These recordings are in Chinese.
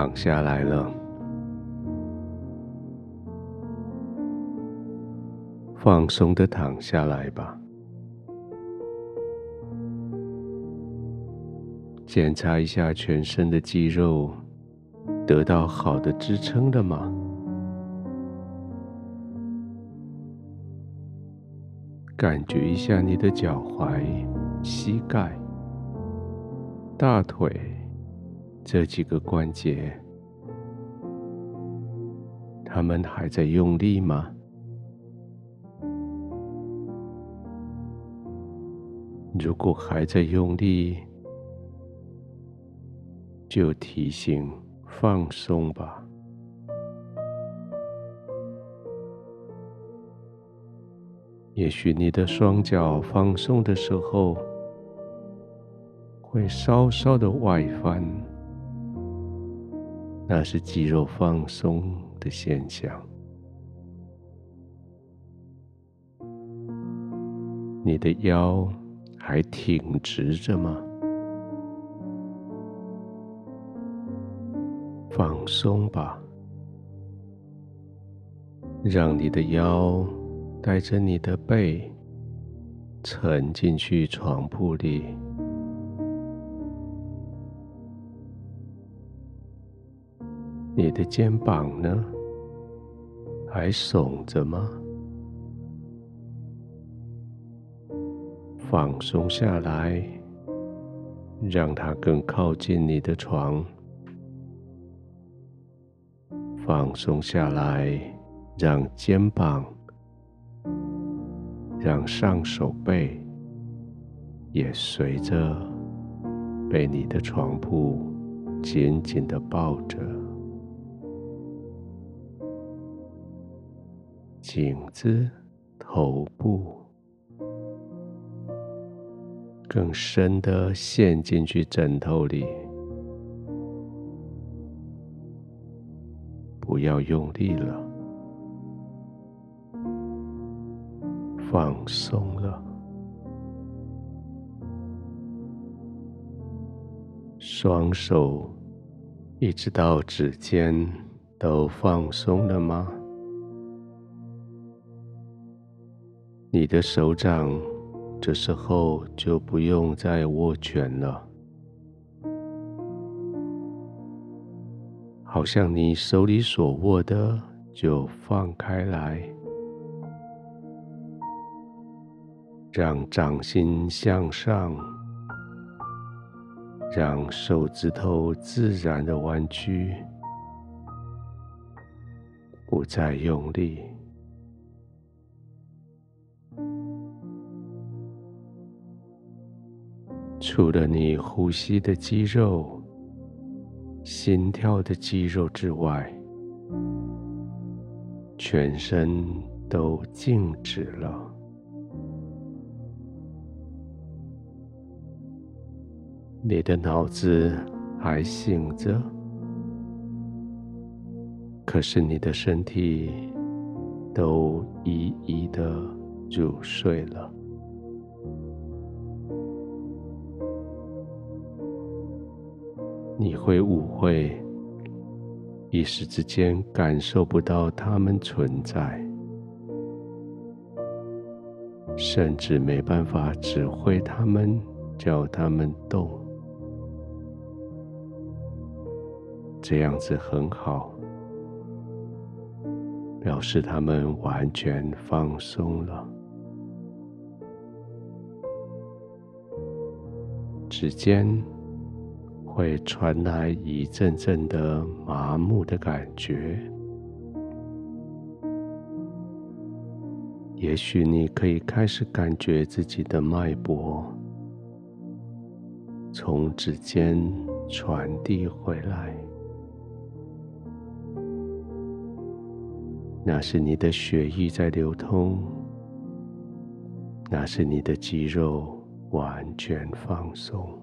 躺下来了，放松的躺下来吧。检查一下全身的肌肉，得到好的支撑了吗？感觉一下你的脚踝、膝盖、大腿这几个关节，他们还在用力吗？如果还在用力，就提醒放松吧。也许你的双脚放松的时候，会稍稍的外翻，那是肌肉放松的现象。你的腰还挺直着吗？放松吧，让你的腰。带着你的背沉进去床铺里，你的肩膀呢？还耸着吗？放松下来，让它更靠近你的床。放松下来，让肩膀。让上手背也随着被你的床铺紧紧的抱着，颈子、头部更深的陷进去枕头里，不要用力了。放松了，双手一直到指尖都放松了吗？你的手掌这时候就不用再握拳了，好像你手里所握的就放开来。让掌心向上，让手指头自然的弯曲，不再用力。除了你呼吸的肌肉、心跳的肌肉之外，全身都静止了。你的脑子还醒着，可是你的身体都一一的入睡了。你会误会，一时之间感受不到他们存在，甚至没办法指挥他们，叫他们动。这样子很好，表示他们完全放松了。指尖会传来一阵阵的麻木的感觉，也许你可以开始感觉自己的脉搏从指尖传递回来。那是你的血液在流通，那是你的肌肉完全放松，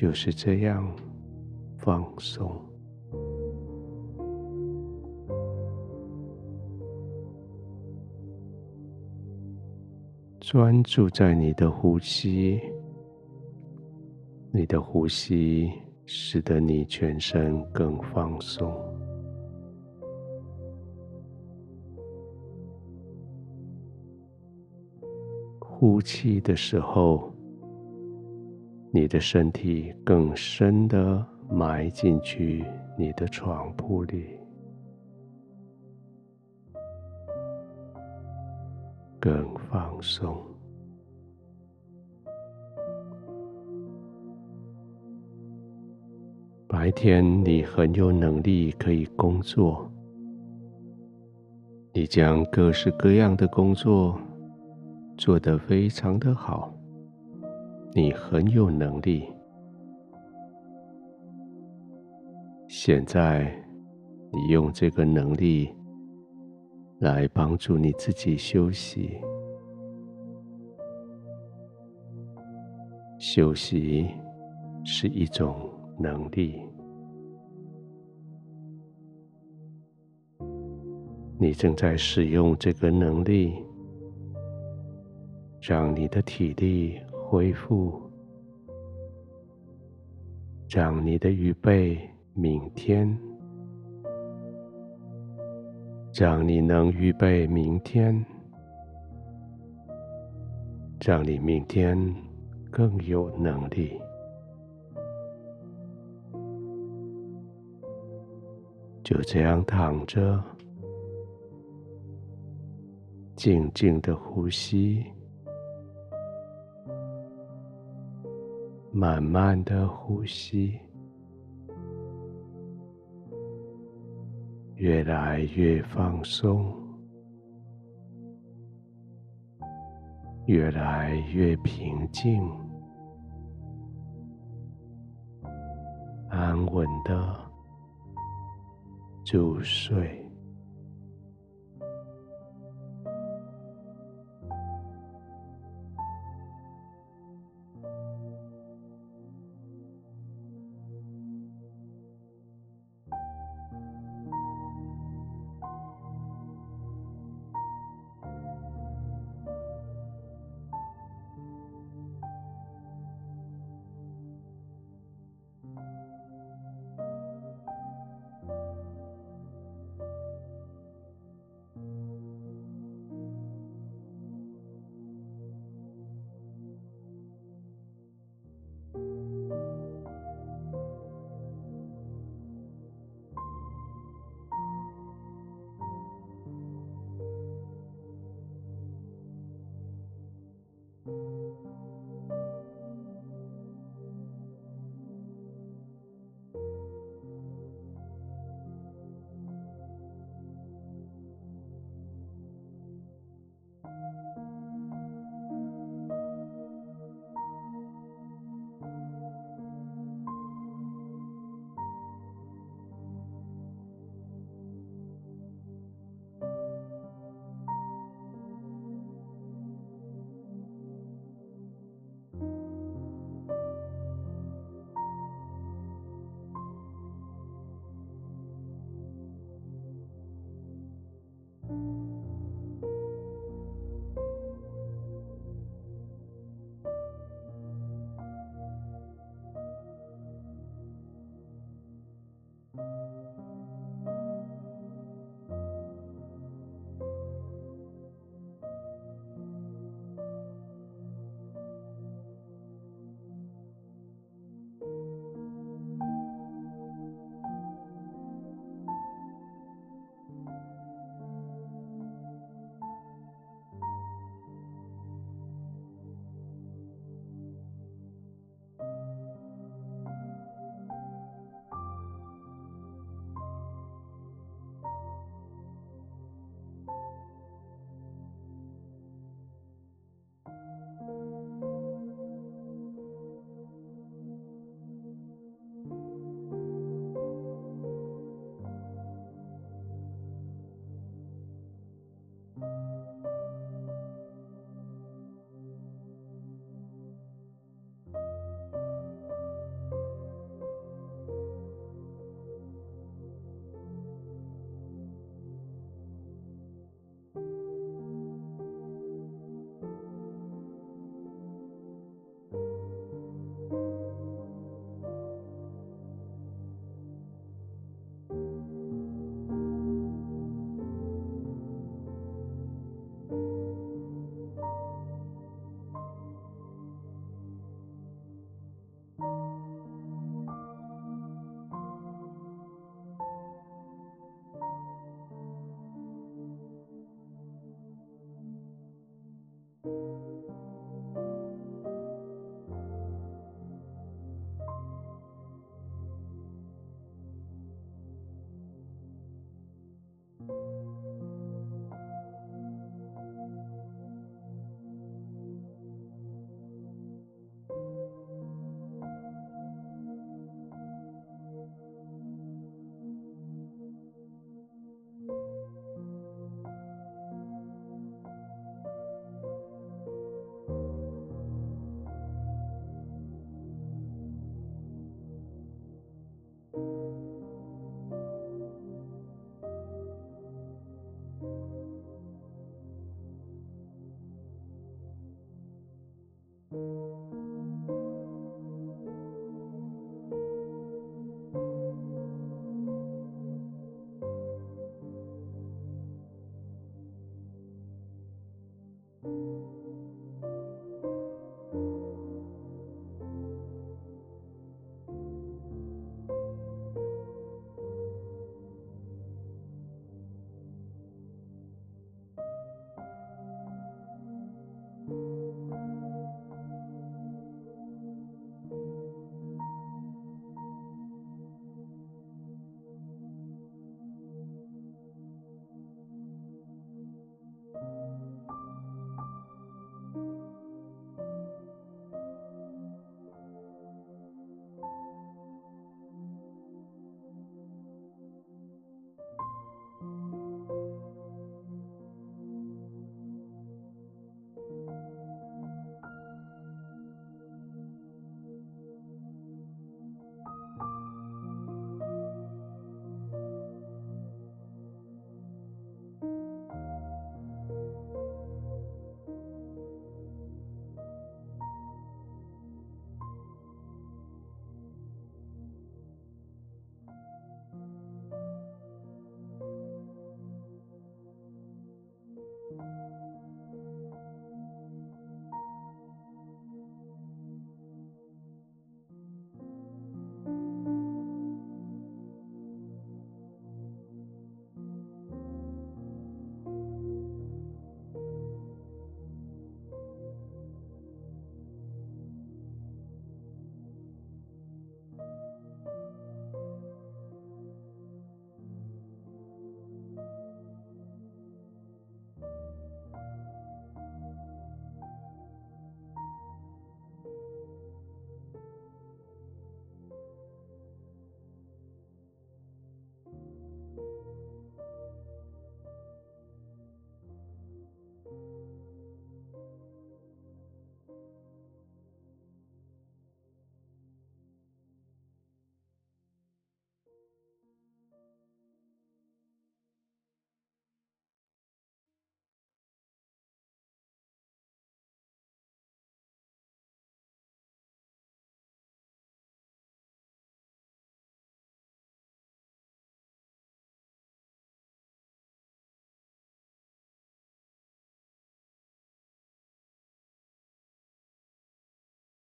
就是这样放松，专注在你的呼吸，你的呼吸使得你全身更放松。呼气的时候，你的身体更深的埋进去你的床铺里，更放松。白天你很有能力可以工作，你将各式各样的工作做得非常的好。你很有能力。现在，你用这个能力来帮助你自己休息。休息是一种能力。你正在使用这个能力，让你的体力。恢复，让你的预备明天，让你能预备明天，让你明天更有能力。就这样躺着，静静的呼吸。慢慢的呼吸，越来越放松，越来越平静，安稳的入睡。